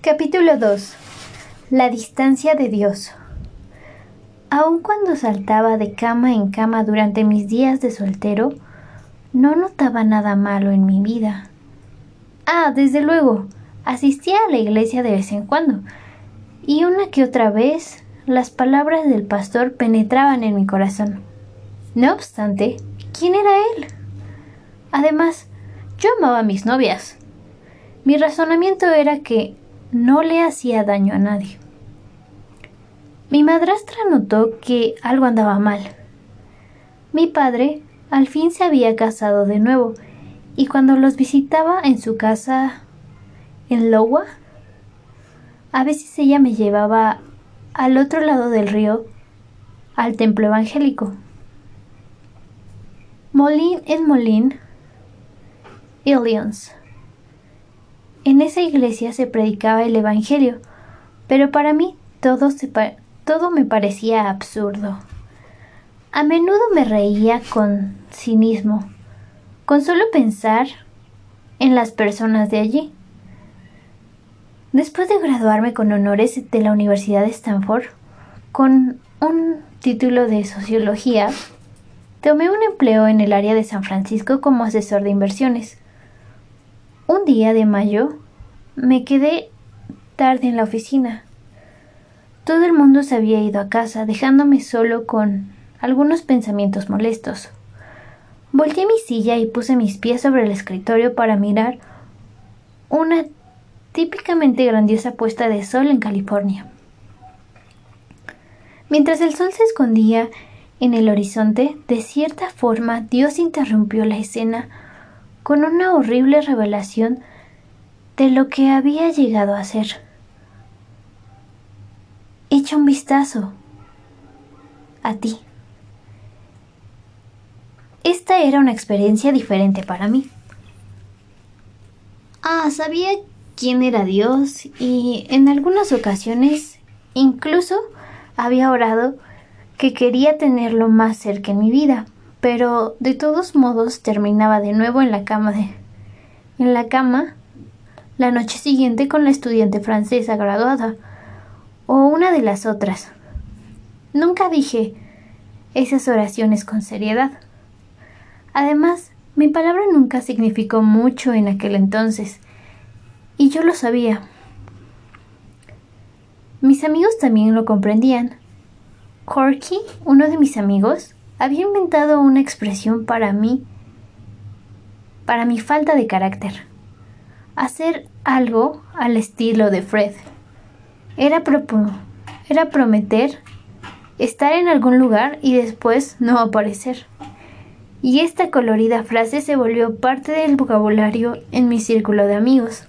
Capítulo 2 La distancia de Dios Aun cuando saltaba de cama en cama durante mis días de soltero, no notaba nada malo en mi vida. Ah, desde luego, asistía a la iglesia de vez en cuando, y una que otra vez las palabras del pastor penetraban en mi corazón. No obstante, ¿quién era él? Además, yo amaba a mis novias. Mi razonamiento era que no le hacía daño a nadie. Mi madrastra notó que algo andaba mal. Mi padre al fin se había casado de nuevo, y cuando los visitaba en su casa en Lowa, a veces ella me llevaba al otro lado del río, al templo evangélico. Molín en Molín, Illions. En esa iglesia se predicaba el Evangelio, pero para mí todo todo me parecía absurdo. A menudo me reía con cinismo, con solo pensar en las personas de allí. Después de graduarme con honores de la Universidad de Stanford, con un título de sociología, tomé un empleo en el área de San Francisco como asesor de inversiones. Un día de mayo me quedé tarde en la oficina. Todo el mundo se había ido a casa, dejándome solo con algunos pensamientos molestos. Volteé mi silla y puse mis pies sobre el escritorio para mirar una típicamente grandiosa puesta de sol en California. Mientras el sol se escondía en el horizonte, de cierta forma Dios interrumpió la escena con una horrible revelación de lo que había llegado a ser. Echa un vistazo a ti. Esta era una experiencia diferente para mí. Ah, sabía quién era Dios y en algunas ocasiones incluso había orado que quería tenerlo más cerca en mi vida, pero de todos modos terminaba de nuevo en la cama de en la cama la noche siguiente con la estudiante francesa graduada o una de las otras. Nunca dije esas oraciones con seriedad. Además, mi palabra nunca significó mucho en aquel entonces, y yo lo sabía. Mis amigos también lo comprendían. Corky, uno de mis amigos, había inventado una expresión para mí, para mi falta de carácter. Hacer algo al estilo de Fred. Era, era prometer estar en algún lugar y después no aparecer. Y esta colorida frase se volvió parte del vocabulario en mi círculo de amigos.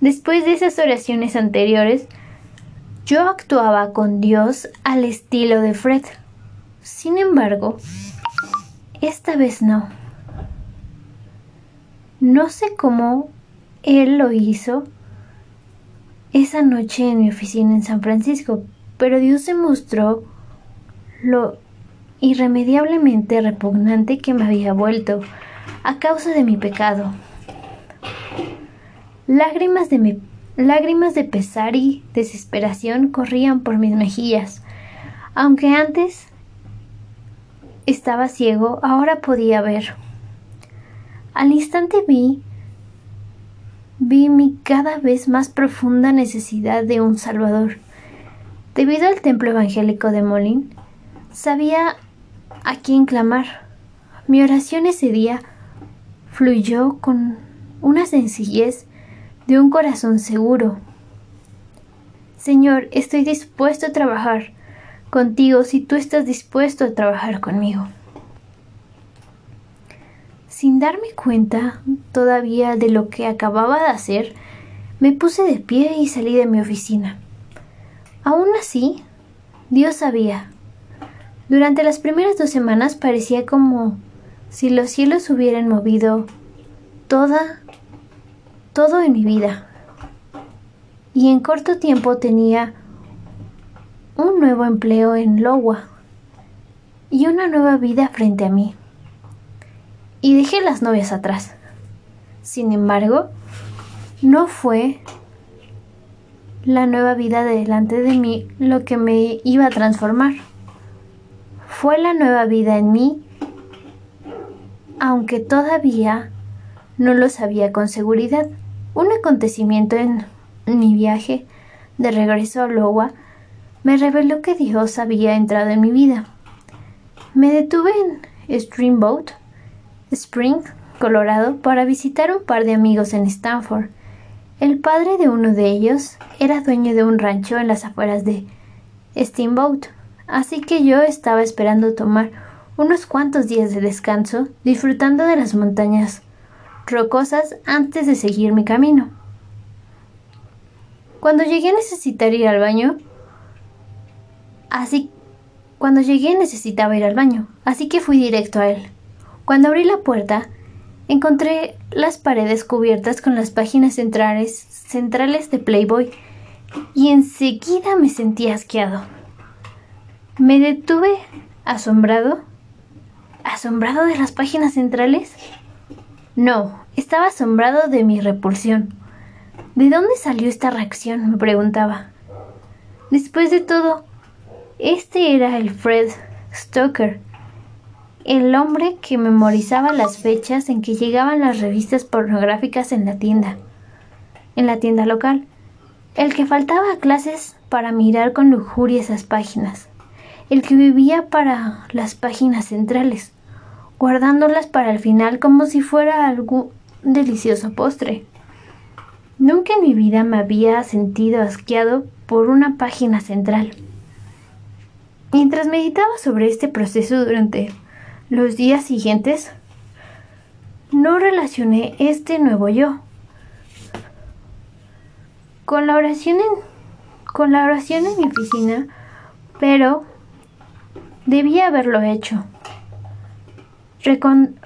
Después de esas oraciones anteriores, yo actuaba con Dios al estilo de Fred. Sin embargo, esta vez no. No sé cómo él lo hizo, esa noche en mi oficina en San Francisco, pero Dios se mostró lo irremediablemente repugnante que me había vuelto a causa de mi pecado. Lágrimas de, lágrimas de pesar y desesperación corrían por mis mejillas. Aunque antes estaba ciego, ahora podía ver. Al instante vi vi mi cada vez más profunda necesidad de un Salvador. Debido al templo evangélico de Molín, sabía a quién clamar. Mi oración ese día fluyó con una sencillez de un corazón seguro. Señor, estoy dispuesto a trabajar contigo si tú estás dispuesto a trabajar conmigo. Sin darme cuenta todavía de lo que acababa de hacer, me puse de pie y salí de mi oficina. Aún así, Dios sabía. Durante las primeras dos semanas parecía como si los cielos hubieran movido toda, todo en mi vida. Y en corto tiempo tenía un nuevo empleo en Lowa y una nueva vida frente a mí y dejé las novias atrás. Sin embargo, no fue la nueva vida delante de mí lo que me iba a transformar. Fue la nueva vida en mí, aunque todavía no lo sabía con seguridad. Un acontecimiento en mi viaje de regreso a Iowa me reveló que Dios había entrado en mi vida. Me detuve en Streamboat, Spring, Colorado, para visitar un par de amigos en Stanford. El padre de uno de ellos era dueño de un rancho en las afueras de Steamboat, así que yo estaba esperando tomar unos cuantos días de descanso, disfrutando de las montañas rocosas antes de seguir mi camino. Cuando llegué a necesitar ir al baño, así cuando llegué necesitaba ir al baño, así que fui directo a él. Cuando abrí la puerta, encontré las paredes cubiertas con las páginas centrales, centrales de Playboy y enseguida me sentí asqueado. Me detuve asombrado. ¿Asombrado de las páginas centrales? No, estaba asombrado de mi repulsión. ¿De dónde salió esta reacción? me preguntaba. Después de todo, este era el Fred Stoker, el hombre que memorizaba las fechas en que llegaban las revistas pornográficas en la tienda, en la tienda local, el que faltaba a clases para mirar con lujuria esas páginas, el que vivía para las páginas centrales, guardándolas para el final como si fuera algún delicioso postre. Nunca en mi vida me había sentido asqueado por una página central. Mientras meditaba sobre este proceso durante los días siguientes, no relacioné este nuevo yo con la oración en, con la oración en mi oficina, pero debía haberlo hecho.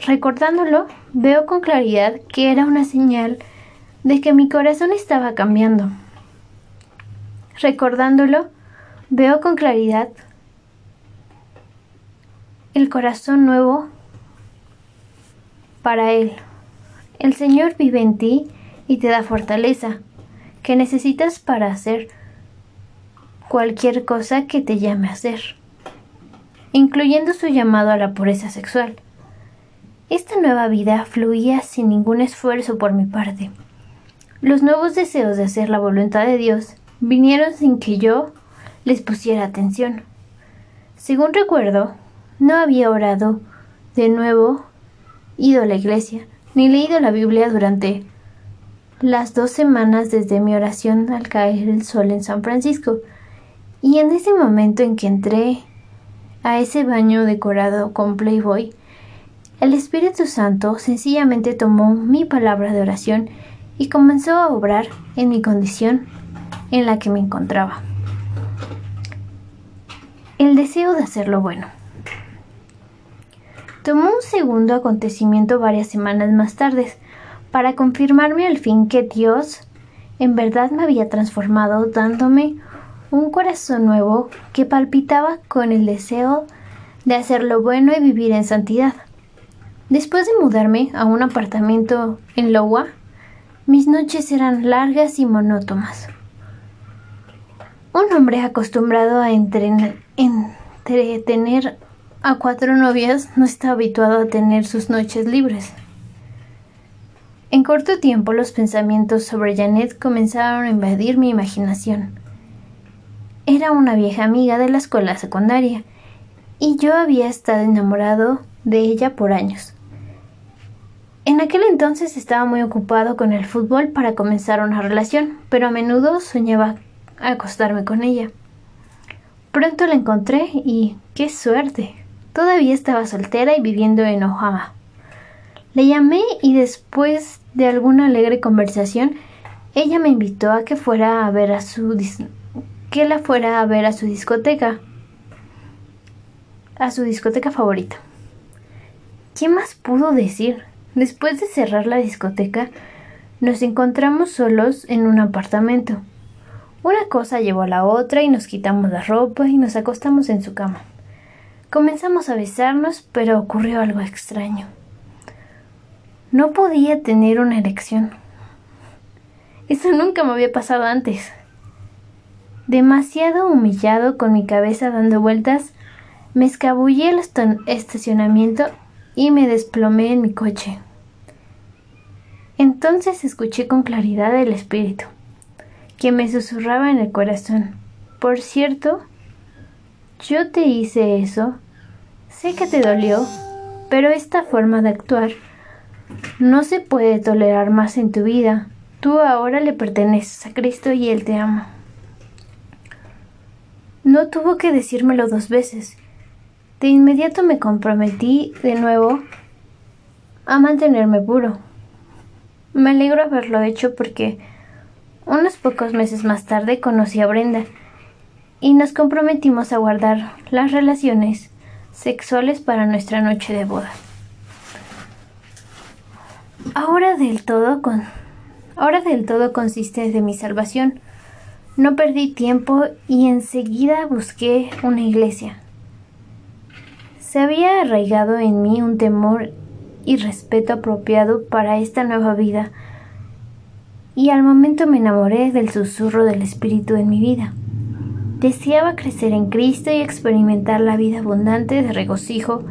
recordándolo, veo con claridad que era una señal de que mi corazón estaba cambiando. Recordándolo, veo con claridad el corazón nuevo para Él. El Señor vive en ti y te da fortaleza que necesitas para hacer cualquier cosa que te llame a hacer, incluyendo su llamado a la pureza sexual. Esta nueva vida fluía sin ningún esfuerzo por mi parte. Los nuevos deseos de hacer la voluntad de Dios vinieron sin que yo les pusiera atención. Según recuerdo, no había orado de nuevo, ido a la iglesia, ni leído la Biblia durante las dos semanas desde mi oración al caer el sol en San Francisco. Y en ese momento en que entré a ese baño decorado con Playboy, el Espíritu Santo sencillamente tomó mi palabra de oración y comenzó a obrar en mi condición en la que me encontraba. El deseo de hacer lo bueno. Tomó un segundo acontecimiento varias semanas más tarde para confirmarme al fin que Dios en verdad me había transformado dándome un corazón nuevo que palpitaba con el deseo de hacer lo bueno y vivir en santidad. Después de mudarme a un apartamento en Lowa, mis noches eran largas y monótonas. Un hombre acostumbrado a entretener a cuatro novias no está habituado a tener sus noches libres. En corto tiempo los pensamientos sobre Janet comenzaron a invadir mi imaginación. Era una vieja amiga de la escuela secundaria, y yo había estado enamorado de ella por años. En aquel entonces estaba muy ocupado con el fútbol para comenzar una relación, pero a menudo soñaba acostarme con ella. Pronto la encontré y qué suerte. Todavía estaba soltera y viviendo en Ohio. Le llamé y después de alguna alegre conversación, ella me invitó a que fuera a ver a su que la fuera a ver a su discoteca, a su discoteca favorita. ¿Qué más pudo decir? Después de cerrar la discoteca, nos encontramos solos en un apartamento. Una cosa llevó a la otra y nos quitamos la ropa y nos acostamos en su cama. Comenzamos a besarnos, pero ocurrió algo extraño. No podía tener una elección. Eso nunca me había pasado antes. Demasiado humillado con mi cabeza dando vueltas, me escabullí al estacionamiento y me desplomé en mi coche. Entonces escuché con claridad el espíritu, que me susurraba en el corazón. Por cierto, yo te hice eso. Sé que te dolió, pero esta forma de actuar no se puede tolerar más en tu vida. Tú ahora le perteneces a Cristo y Él te ama. No tuvo que decírmelo dos veces. De inmediato me comprometí de nuevo a mantenerme puro. Me alegro haberlo hecho porque unos pocos meses más tarde conocí a Brenda y nos comprometimos a guardar las relaciones sexuales para nuestra noche de boda. Ahora del todo con ahora del todo consiste de mi salvación. No perdí tiempo y enseguida busqué una iglesia. Se había arraigado en mí un temor y respeto apropiado para esta nueva vida, y al momento me enamoré del susurro del Espíritu en mi vida. Deseaba crecer en Cristo y experimentar la vida abundante de regocijo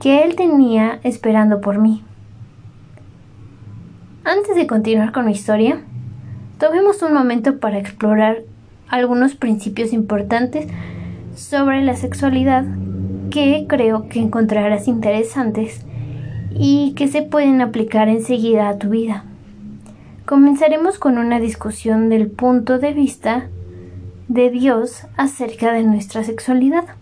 que Él tenía esperando por mí. Antes de continuar con mi historia, tomemos un momento para explorar algunos principios importantes sobre la sexualidad que creo que encontrarás interesantes y que se pueden aplicar enseguida a tu vida. Comenzaremos con una discusión del punto de vista de Dios acerca de nuestra sexualidad.